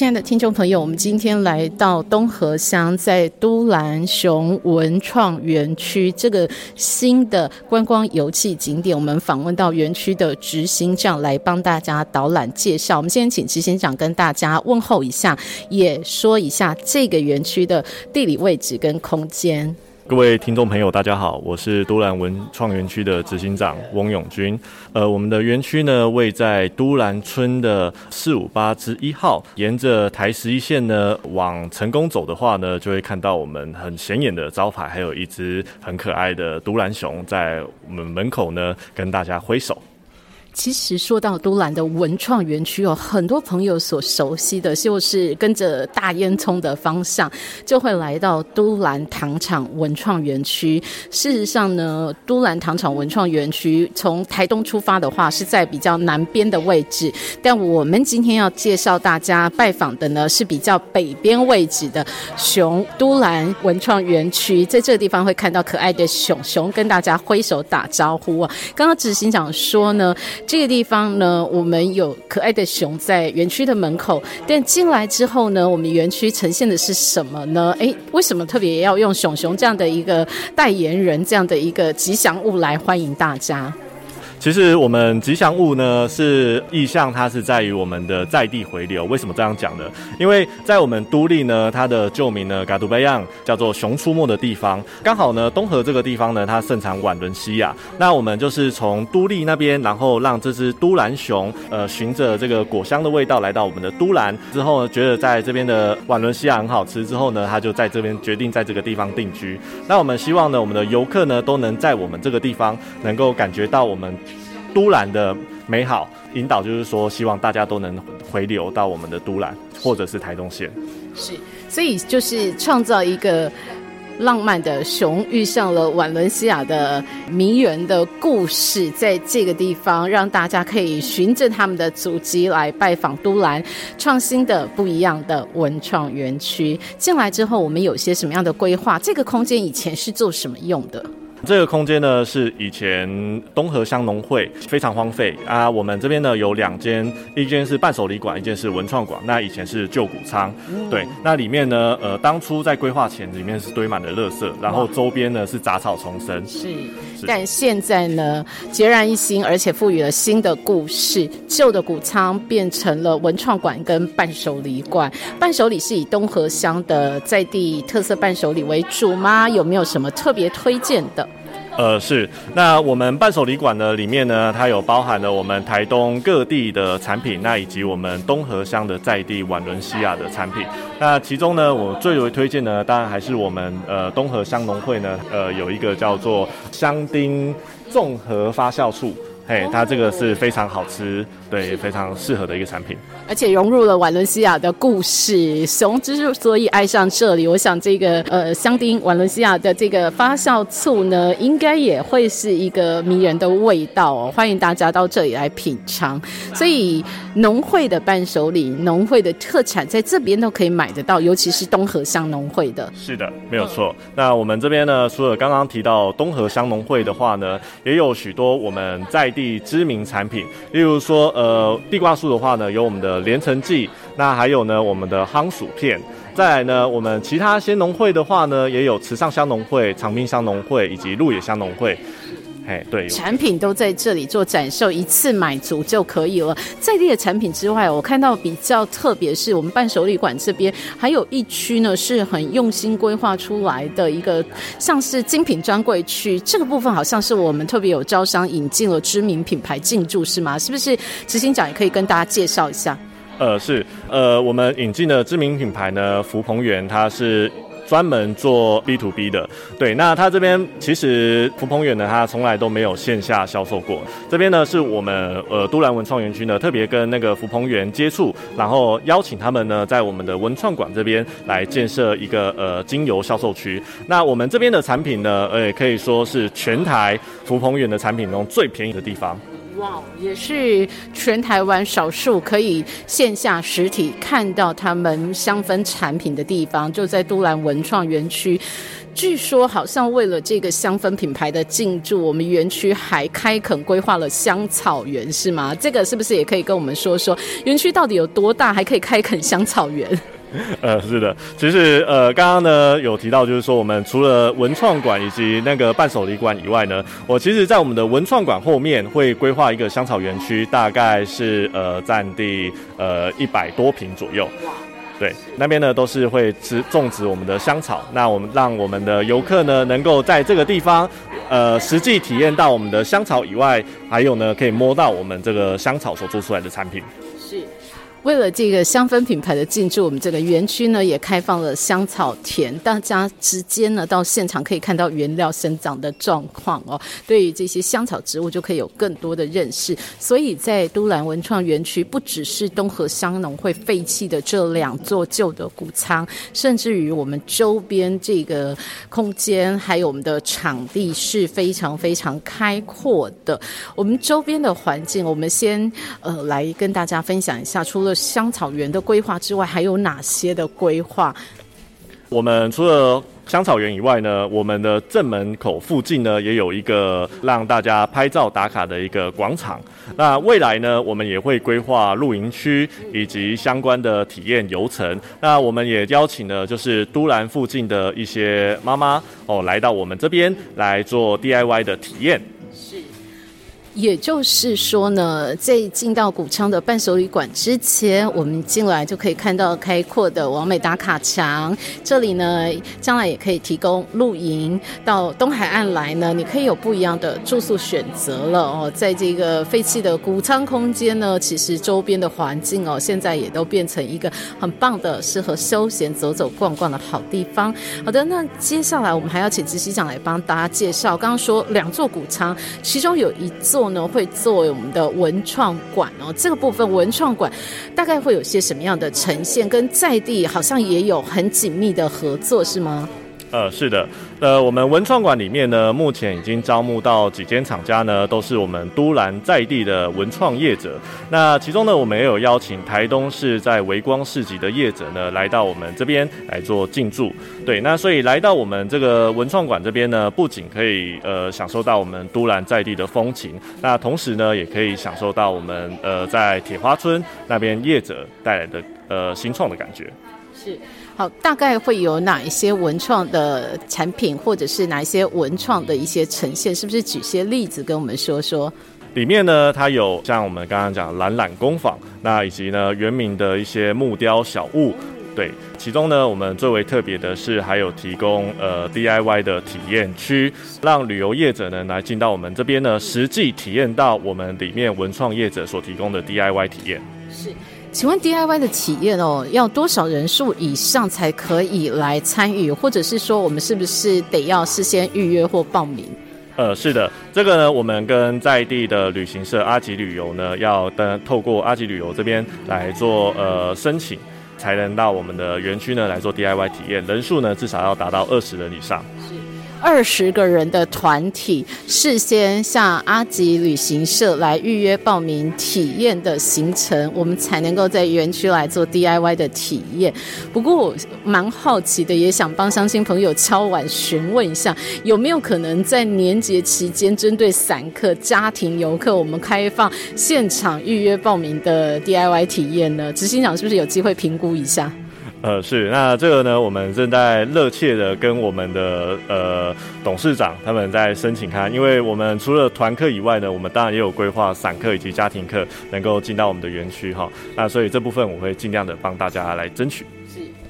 亲爱的听众朋友，我们今天来到东河乡，在都兰雄文创园区这个新的观光游憩景点，我们访问到园区的执行长来帮大家导览介绍。我们先请执行长跟大家问候一下，也说一下这个园区的地理位置跟空间。各位听众朋友，大家好，我是都兰文创园区的执行长翁永军。呃，我们的园区呢位在都兰村的四五八之一号，沿着台十一线呢往成功走的话呢，就会看到我们很显眼的招牌，还有一只很可爱的都兰熊在我们门口呢跟大家挥手。其实说到都兰的文创园区哦，很多朋友所熟悉的就是跟着大烟囱的方向，就会来到都兰糖厂文创园区。事实上呢，都兰糖厂文创园区从台东出发的话，是在比较南边的位置。但我们今天要介绍大家拜访的呢，是比较北边位置的熊都兰文创园区。在这个地方会看到可爱的熊熊跟大家挥手打招呼啊。刚刚执行长说呢。这个地方呢，我们有可爱的熊在园区的门口。但进来之后呢，我们园区呈现的是什么呢？诶，为什么特别要用熊熊这样的一个代言人，这样的一个吉祥物来欢迎大家？其实我们吉祥物呢是意象，它是在于我们的在地回流。为什么这样讲呢？因为在我们都立呢，它的旧名呢，嘎杜贝样叫做熊出没的地方。刚好呢，东河这个地方呢，它盛产晚伦西亚。那我们就是从都立那边，然后让这只都兰熊，呃，循着这个果香的味道来到我们的都兰之后呢，觉得在这边的晚伦西亚很好吃之后呢，它就在这边决定在这个地方定居。那我们希望呢，我们的游客呢，都能在我们这个地方能够感觉到我们。都兰的美好引导，就是说，希望大家都能回流到我们的都兰，或者是台东县。是，所以就是创造一个浪漫的熊遇上了瓦伦西亚的迷人的故事，在这个地方，让大家可以循着他们的足迹来拜访都兰，创新的不一样的文创园区。进来之后，我们有些什么样的规划？这个空间以前是做什么用的？这个空间呢是以前东河乡农会非常荒废啊。我们这边呢有两间，一间是伴手礼馆，一间是文创馆。那以前是旧谷仓，对。那里面呢，呃，当初在规划前，里面是堆满了垃圾，然后周边呢是杂草丛生。是。但现在呢，孑然一新，而且赋予了新的故事。旧的谷仓变成了文创馆跟伴手礼馆。伴手礼是以东河乡的在地特色伴手礼为主吗？有没有什么特别推荐的？呃，是。那我们伴手礼馆呢，里面呢，它有包含了我们台东各地的产品，那以及我们东河乡的在地瓦伦西亚的产品。那其中呢，我最为推荐呢，当然还是我们呃东河乡农会呢，呃有一个叫做香丁综合发酵醋。嘿，它这个是非常好吃，对，非常适合的一个产品，而且融入了瓦伦西亚的故事。熊之所以爱上这里，我想这个呃香槟瓦伦西亚的这个发酵醋呢，应该也会是一个迷人的味道哦。欢迎大家到这里来品尝。所以农会的伴手礼、农会的特产在这边都可以买得到，尤其是东河乡农会的。是的，没有错。那我们这边呢，除了刚刚提到东河乡农会的话呢，也有许多我们在地。知名产品，例如说，呃，呃地瓜树的话呢，有我们的连城记，那还有呢，我们的夯薯片。再来呢，我们其他鲜农会的话呢，也有慈善香农会、长滨乡农会以及鹿野乡农会。哎，对，产品都在这里做展售，一次买足就可以了。在地的产品之外，我看到比较特别是我们伴手礼馆这边还有一区呢，是很用心规划出来的一个像是精品专柜区。这个部分好像是我们特别有招商引进了知名品牌进驻，是吗？是不是？执行长也可以跟大家介绍一下。呃，是，呃，我们引进的知名品牌呢，福鹏源，它是。专门做 B to B 的。对，那他这边其实福朋园呢，他从来都没有线下销售过。这边呢是我们呃都兰文创园区呢特别跟那个福朋园接触，然后邀请他们呢在我们的文创馆这边来建设一个呃精油销售区。那我们这边的产品呢，呃可以说是全台福朋园的产品中最便宜的地方。哇，也是全台湾少数可以线下实体看到他们香氛产品的地方，就在都兰文创园区。据说好像为了这个香氛品牌的进驻，我们园区还开垦规划了香草园，是吗？这个是不是也可以跟我们说说，园区到底有多大，还可以开垦香草园？呃，是的，其实呃，刚刚呢有提到，就是说我们除了文创馆以及那个伴手礼馆以外呢，我其实在我们的文创馆后面会规划一个香草园区，大概是呃占地呃一百多平左右。对，那边呢都是会植种植我们的香草，那我们让我们的游客呢能够在这个地方呃实际体验到我们的香草以外，还有呢可以摸到我们这个香草所做出来的产品。是。为了这个香氛品牌的进驻，我们这个园区呢也开放了香草田，大家直接呢到现场可以看到原料生长的状况哦。对于这些香草植物就可以有更多的认识。所以在都兰文创园区，不只是东河香农会废弃的这两座旧的谷仓，甚至于我们周边这个空间，还有我们的场地是非常非常开阔的。我们周边的环境，我们先呃来跟大家分享一下，除了香草园的规划之外，还有哪些的规划？我们除了香草园以外呢，我们的正门口附近呢，也有一个让大家拍照打卡的一个广场。那未来呢，我们也会规划露营区以及相关的体验游程。那我们也邀请了就是都兰附近的一些妈妈哦，来到我们这边来做 DIY 的体验。也就是说呢，在进到谷仓的伴手礼馆之前，我们进来就可以看到开阔的完美打卡墙。这里呢，将来也可以提供露营。到东海岸来呢，你可以有不一样的住宿选择了哦。在这个废弃的谷仓空间呢，其实周边的环境哦，现在也都变成一个很棒的、适合休闲走走逛逛的好地方。好的，那接下来我们还要请执行长来帮大家介绍。刚刚说两座谷仓，其中有一座。呢会作为我们的文创馆哦，这个部分文创馆大概会有些什么样的呈现？跟在地好像也有很紧密的合作，是吗？呃，是的，呃，我们文创馆里面呢，目前已经招募到几间厂家呢，都是我们都兰在地的文创业者。那其中呢，我们也有邀请台东市在微光市集的业者呢，来到我们这边来做进驻。对，那所以来到我们这个文创馆这边呢，不仅可以呃享受到我们都兰在地的风情，那同时呢，也可以享受到我们呃在铁花村那边业者带来的呃新创的感觉。是。好，大概会有哪一些文创的产品，或者是哪一些文创的一些呈现？是不是举些例子跟我们说说？里面呢，它有像我们刚刚讲懒懒工坊，那以及呢原名的一些木雕小物。对，其中呢，我们最为特别的是还有提供呃 DIY 的体验区，让旅游业者呢来进到我们这边呢，实际体验到我们里面文创业者所提供的 DIY 体验。是。请问 DIY 的体验哦，要多少人数以上才可以来参与？或者是说，我们是不是得要事先预约或报名？呃，是的，这个呢，我们跟在地的旅行社阿吉旅游呢，要登透过阿吉旅游这边来做呃申请，才能到我们的园区呢来做 DIY 体验，人数呢至少要达到二十人以上。二十个人的团体事先向阿吉旅行社来预约报名体验的行程，我们才能够在园区来做 DIY 的体验。不过我蛮好奇的，也想帮相亲朋友敲碗询问一下，有没有可能在年节期间，针对散客、家庭游客，我们开放现场预约报名的 DIY 体验呢？执行长是不是有机会评估一下？呃，是那这个呢，我们正在热切的跟我们的呃董事长他们在申请看，因为我们除了团课以外呢，我们当然也有规划散客以及家庭客能够进到我们的园区哈。那所以这部分我会尽量的帮大家来争取。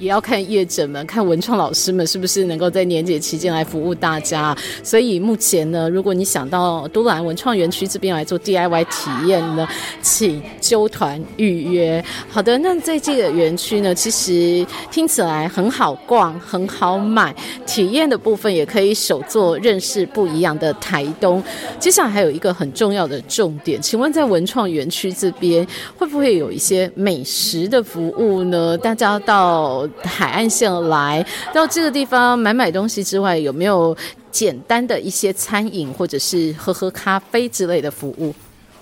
也要看业者们、看文创老师们是不是能够在年节期间来服务大家。所以目前呢，如果你想到都兰文创园区这边来做 DIY 体验呢，请揪团预约。好的，那在这个园区呢，其实听起来很好逛、很好买，体验的部分也可以手做认识不一样的台东。接下来还有一个很重要的重点，请问在文创园区这边会不会有一些美食的服务呢？大家到海岸线来到这个地方买买东西之外，有没有简单的一些餐饮或者是喝喝咖啡之类的服务？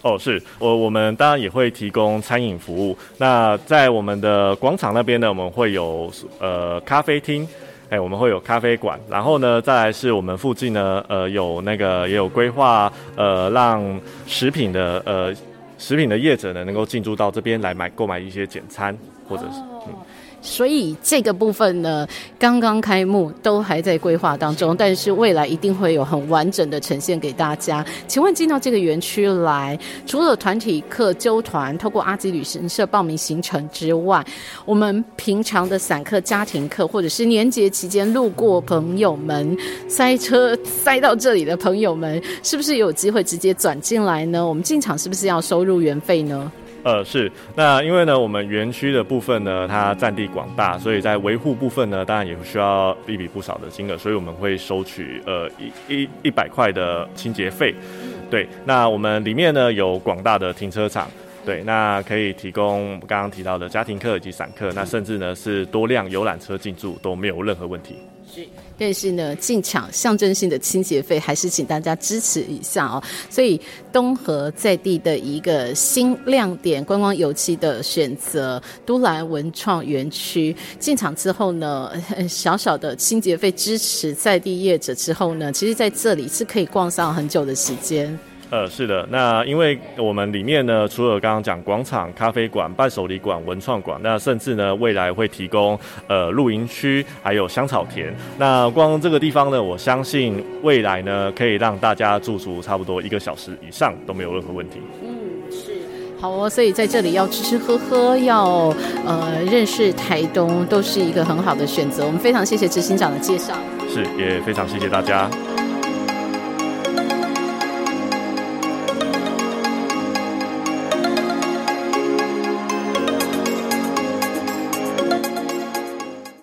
哦，是我我们当然也会提供餐饮服务。那在我们的广场那边呢，我们会有呃咖啡厅，哎，我们会有咖啡馆。然后呢，再来是我们附近呢，呃，有那个也有规划，呃，让食品的呃食品的业者呢，能够进驻到这边来买购买一些简餐，或者是嗯。所以这个部分呢，刚刚开幕，都还在规划当中，但是未来一定会有很完整的呈现给大家。请问进到这个园区来，除了团体课纠团，透过阿吉旅行社报名行程之外，我们平常的散客、家庭课，或者是年节期间路过朋友们塞车塞到这里的朋友们，是不是有机会直接转进来呢？我们进场是不是要收入园费呢？呃，是那因为呢，我们园区的部分呢，它占地广大，所以在维护部分呢，当然也需要一笔不少的金额，所以我们会收取呃一一一百块的清洁费。对，那我们里面呢有广大的停车场，对，那可以提供刚刚提到的家庭客以及散客，那甚至呢是多辆游览车进驻都没有任何问题。是，但是呢，进场象征性的清洁费还是请大家支持一下哦。所以东河在地的一个新亮点观光油漆的选择，都兰文创园区进场之后呢，小小的清洁费支持在地业者之后呢，其实在这里是可以逛上很久的时间。呃，是的，那因为我们里面呢，除了刚刚讲广场、咖啡馆、伴手礼馆、文创馆，那甚至呢，未来会提供呃露营区，还有香草田。那光这个地方呢，我相信未来呢，可以让大家驻足差不多一个小时以上都没有任何问题。嗯，是，好哦，所以在这里要吃吃喝喝，要呃认识台东，都是一个很好的选择。我们非常谢谢执行长的介绍，是，也非常谢谢大家。